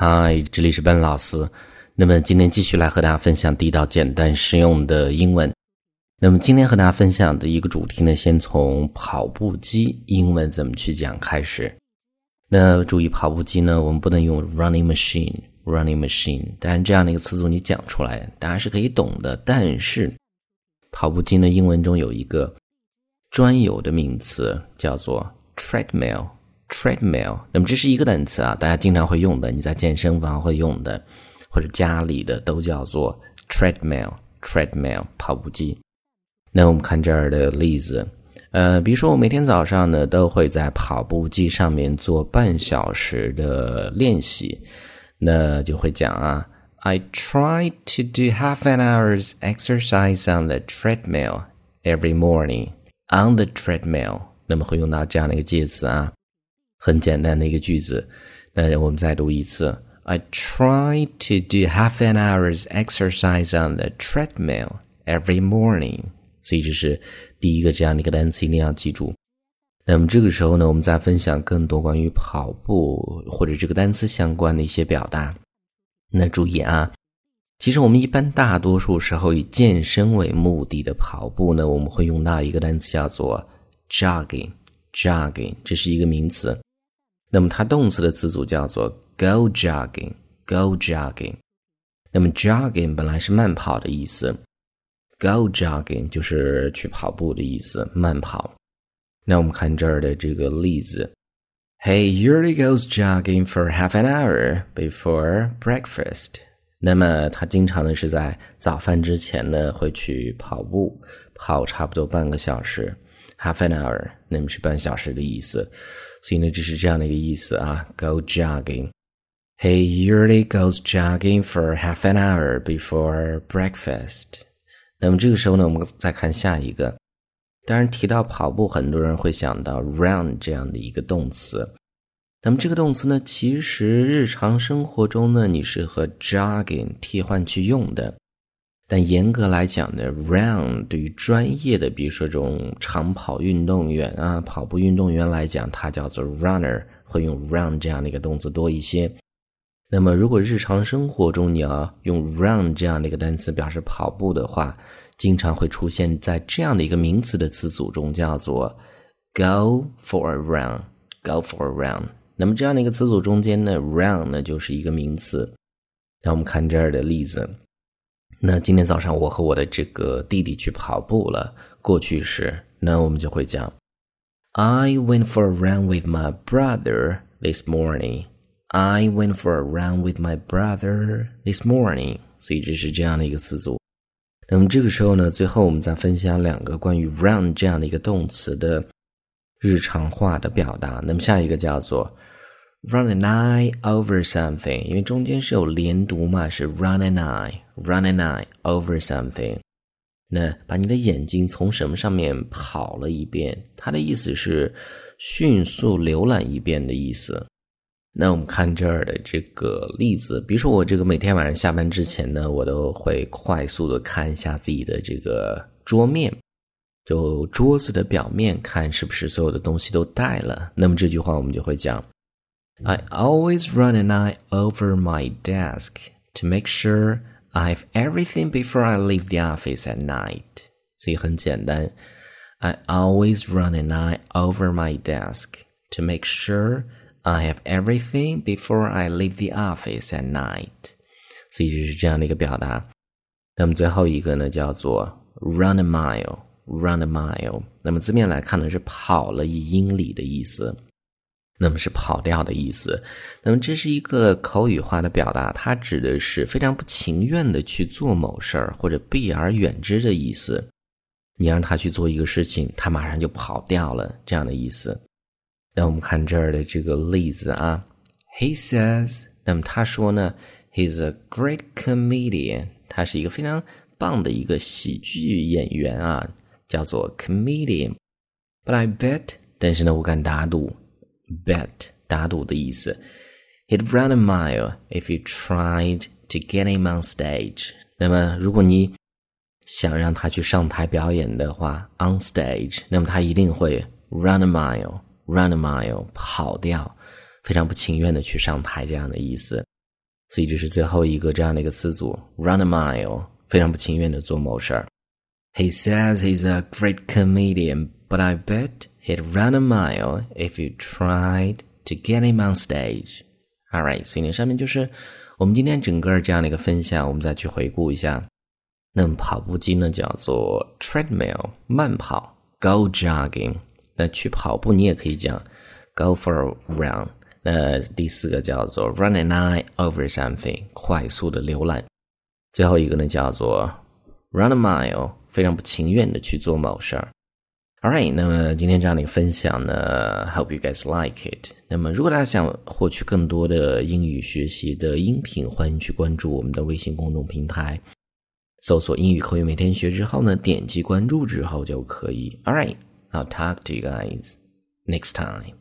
嗨，这里是班老师。那么今天继续来和大家分享地道、简单、实用的英文。那么今天和大家分享的一个主题呢，先从跑步机英文怎么去讲开始。那注意，跑步机呢，我们不能用 running machine，running machine。当然，这样的一个词组你讲出来，大家是可以懂的。但是，跑步机呢，英文中有一个专有的名词叫做 treadmill。treadmill，那么这是一个单词啊，大家经常会用的，你在健身房会用的，或者家里的都叫做 treadmill，treadmill 跑步机。那我们看这儿的例子，呃，比如说我每天早上呢都会在跑步机上面做半小时的练习，那就会讲啊，I try to do half an hour's exercise on the treadmill every morning on the treadmill，那么会用到这样的一个介词啊。很简单的一个句子，那我们再读一次。I try to do half an hour's exercise on the treadmill every morning。所以这是第一个这样的一个单词，一定要记住。那么这个时候呢，我们再分享更多关于跑步或者这个单词相关的一些表达。那注意啊，其实我们一般大多数时候以健身为目的的跑步呢，我们会用到一个单词叫做 jogging。jogging 这是一个名词。那么它动词的词组叫做 go jogging，go jogging。那么 jogging 本来是慢跑的意思，go jogging 就是去跑步的意思，慢跑。那我们看这儿的这个例子，He usually goes jogging for half an hour before breakfast。那么他经常呢是在早饭之前呢会去跑步，跑差不多半个小时，half an hour，那么是半小时的意思。所以呢，这是这样的一个意思啊，go jogging。He usually goes jogging for half an hour before breakfast。那么这个时候呢，我们再看下一个。当然提到跑步，很多人会想到 run 这样的一个动词。那么这个动词呢，其实日常生活中呢，你是和 jogging 替换去用的。但严格来讲呢，run 对于专业的，比如说这种长跑运动员啊，跑步运动员来讲，它叫做 runner，会用 run 这样的一个动词多一些。那么，如果日常生活中你要用 run 这样的一个单词表示跑步的话，经常会出现在这样的一个名词的词组中，叫做 go for a run，go for a run。那么这样的一个词组中间呢，run 呢就是一个名词。那我们看这儿的例子。那今天早上我和我的这个弟弟去跑步了。过去式，那我们就会讲：I went for a run with my brother this morning. I went for a run with my brother this morning. 所以这是这样的一个词组。那么这个时候呢，最后我们再分享两个关于 run 这样的一个动词的日常化的表达。那么下一个叫做。Run an eye over something，因为中间是有连读嘛，是 run an eye，run an eye over something。那把你的眼睛从什么上面跑了一遍，它的意思是迅速浏览一遍的意思。那我们看这儿的这个例子，比如说我这个每天晚上下班之前呢，我都会快速的看一下自己的这个桌面，就桌子的表面，看是不是所有的东西都带了。那么这句话我们就会讲。I always run an eye over my desk to make sure I have everything before I leave the office at night. 所以很简单，I always run an eye over my desk to make sure I have everything before I leave the office at night. 所以就是这样的一个表达。那么最后一个呢，叫做 run a mile。run a mile，那么字面来看呢，是跑了一英里的意思。 那么是跑掉的意思，那么这是一个口语化的表达，它指的是非常不情愿的去做某事儿或者避而远之的意思。你让他去做一个事情，他马上就跑掉了，这样的意思。那我们看这儿的这个例子啊，He says，那么他说呢，He's a great comedian，他是一个非常棒的一个喜剧演员啊，叫做 comedian。But I bet，但是呢，我敢打赌。bet 打赌的意思。He'd run a mile if you tried to get him on stage。那么，如果你想让他去上台表演的话，on stage，那么他一定会 run a mile，run a mile，跑掉，非常不情愿的去上台这样的意思。 所以这是最后一个这样的一个词组，run a mile，非常不情愿的做某事儿。He says he's a great comedian, but I bet he'd run a mile if you tried to get him on stage. All right，所以呢，上面就是我们今天整个这样的一个分享，我们再去回顾一下。那么跑步机呢，叫做 treadmill，慢跑；go jogging，那去跑步你也可以讲 go for a run。那第四个叫做 run an eye over something，快速的浏览。最后一个呢叫做 run a mile，非常不情愿的去做某事儿。All right，那么今天这样的一个分享呢，hope you guys like it。那么如果大家想获取更多的英语学习的音频，欢迎去关注我们的微信公众平台，搜索“英语口语每天学”之后呢，点击关注之后就可以。All right，I'll talk to you guys next time.